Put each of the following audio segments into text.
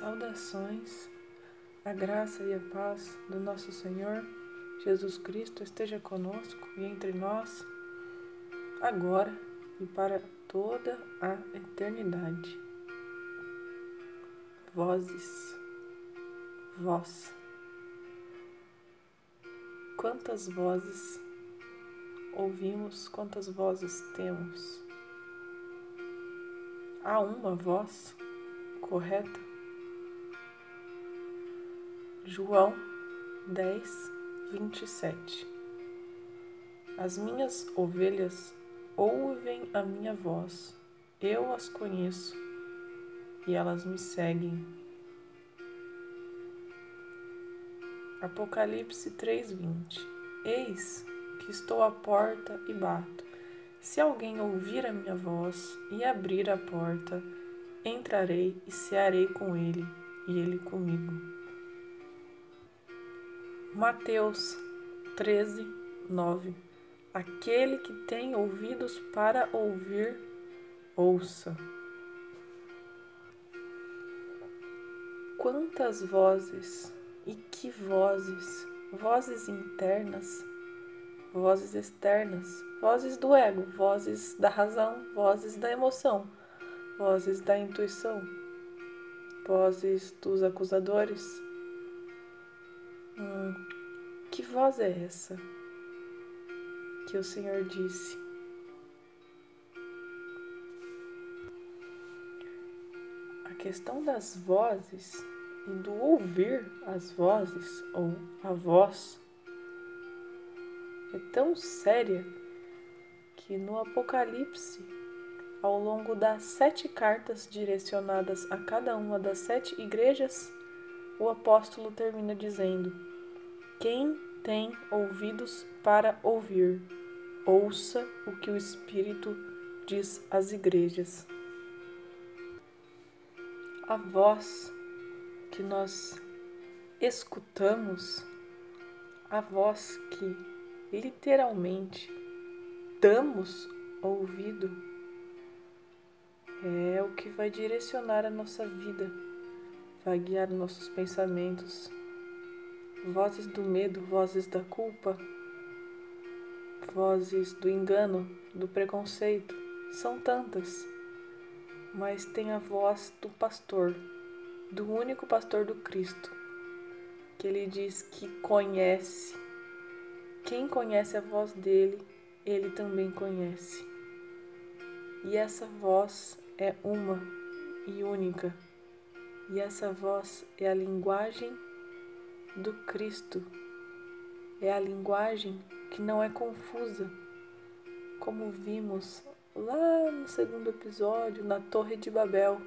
Saudações, a graça e a paz do nosso Senhor Jesus Cristo esteja conosco e entre nós, agora e para toda a eternidade. Vozes, voz. Quantas vozes ouvimos, quantas vozes temos? Há uma voz correta? João 10, 27 As minhas ovelhas ouvem a minha voz, eu as conheço e elas me seguem. Apocalipse 3:20 Eis que estou à porta e bato. Se alguém ouvir a minha voz e abrir a porta, entrarei e cearei com ele e ele comigo. Mateus 13, 9 Aquele que tem ouvidos para ouvir, ouça. Quantas vozes e que vozes, vozes internas, vozes externas, vozes do ego, vozes da razão, vozes da emoção, vozes da intuição, vozes dos acusadores, Hum, que voz é essa que o Senhor disse? A questão das vozes e do ouvir as vozes ou a voz é tão séria que no Apocalipse, ao longo das sete cartas direcionadas a cada uma das sete igrejas, o apóstolo termina dizendo: quem tem ouvidos para ouvir, ouça o que o Espírito diz às igrejas. A voz que nós escutamos, a voz que literalmente damos ouvido, é o que vai direcionar a nossa vida, vai guiar nossos pensamentos vozes do medo, vozes da culpa, vozes do engano, do preconceito, são tantas, mas tem a voz do pastor, do único pastor do Cristo, que ele diz que conhece. Quem conhece a voz dele, ele também conhece. E essa voz é uma e única. E essa voz é a linguagem do Cristo. É a linguagem que não é confusa, como vimos lá no segundo episódio, na Torre de Babel,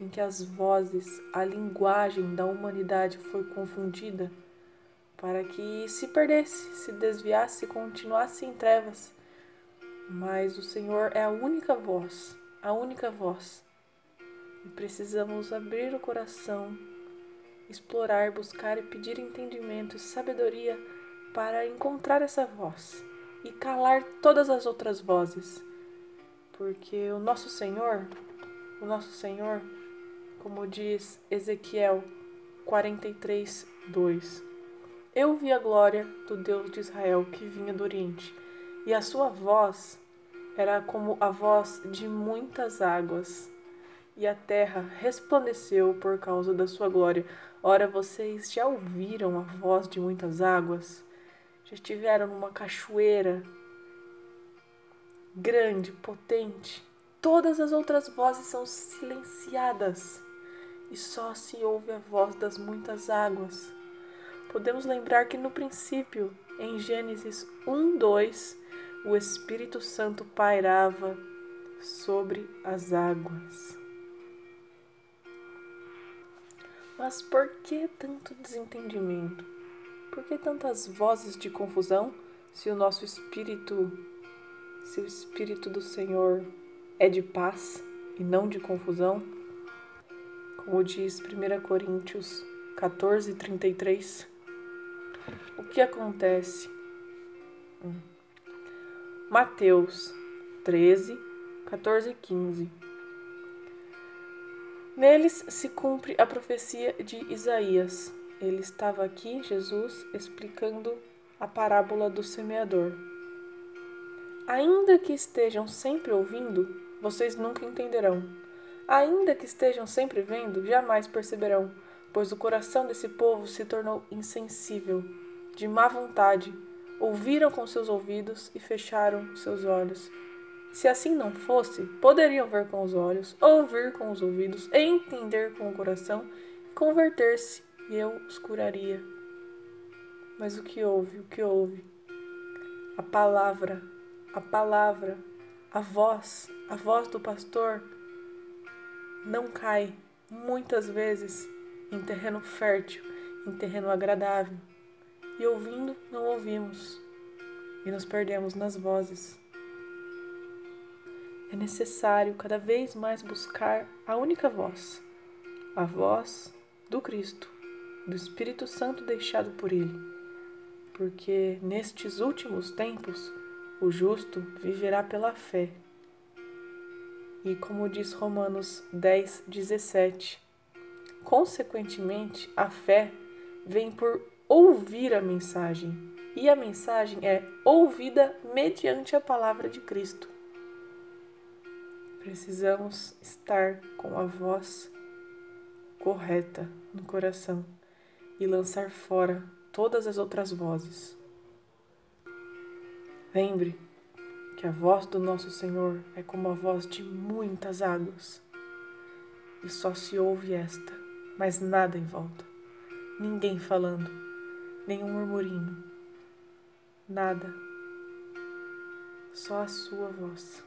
em que as vozes, a linguagem da humanidade foi confundida para que se perdesse, se desviasse, continuasse em trevas. Mas o Senhor é a única voz, a única voz. E precisamos abrir o coração explorar, buscar e pedir entendimento e sabedoria para encontrar essa voz e calar todas as outras vozes. Porque o nosso Senhor, o nosso Senhor, como diz Ezequiel 43, 2, eu vi a glória do Deus de Israel que vinha do Oriente, e a sua voz era como a voz de muitas águas, e a terra resplandeceu por causa da sua glória. Ora, vocês já ouviram a voz de muitas águas? Já estiveram numa cachoeira grande, potente? Todas as outras vozes são silenciadas e só se ouve a voz das muitas águas. Podemos lembrar que no princípio, em Gênesis 1, 2, o Espírito Santo pairava sobre as águas. Mas por que tanto desentendimento? Por que tantas vozes de confusão se o nosso espírito, se o espírito do Senhor é de paz e não de confusão? Como diz 1 Coríntios 14, 33. O que acontece? Hum. Mateus 13, 14 e 15. Neles se cumpre a profecia de Isaías. Ele estava aqui, Jesus, explicando a parábola do semeador. Ainda que estejam sempre ouvindo, vocês nunca entenderão. Ainda que estejam sempre vendo, jamais perceberão, pois o coração desse povo se tornou insensível, de má vontade, ouviram com seus ouvidos e fecharam seus olhos. Se assim não fosse, poderiam ver com os olhos, ouvir com os ouvidos, entender com o coração converter-se, e eu os curaria. Mas o que houve? O que houve? A palavra, a palavra, a voz, a voz do pastor não cai muitas vezes em terreno fértil, em terreno agradável. E ouvindo, não ouvimos e nos perdemos nas vozes. É necessário cada vez mais buscar a única voz, a voz do Cristo, do Espírito Santo deixado por Ele, porque nestes últimos tempos o justo viverá pela fé. E como diz Romanos 10, 17, consequentemente a fé vem por ouvir a mensagem, e a mensagem é ouvida mediante a palavra de Cristo. Precisamos estar com a voz correta no coração e lançar fora todas as outras vozes. Lembre que a voz do nosso Senhor é como a voz de muitas águas, e só se ouve esta, mas nada em volta, ninguém falando, nenhum murmurinho, nada, só a sua voz.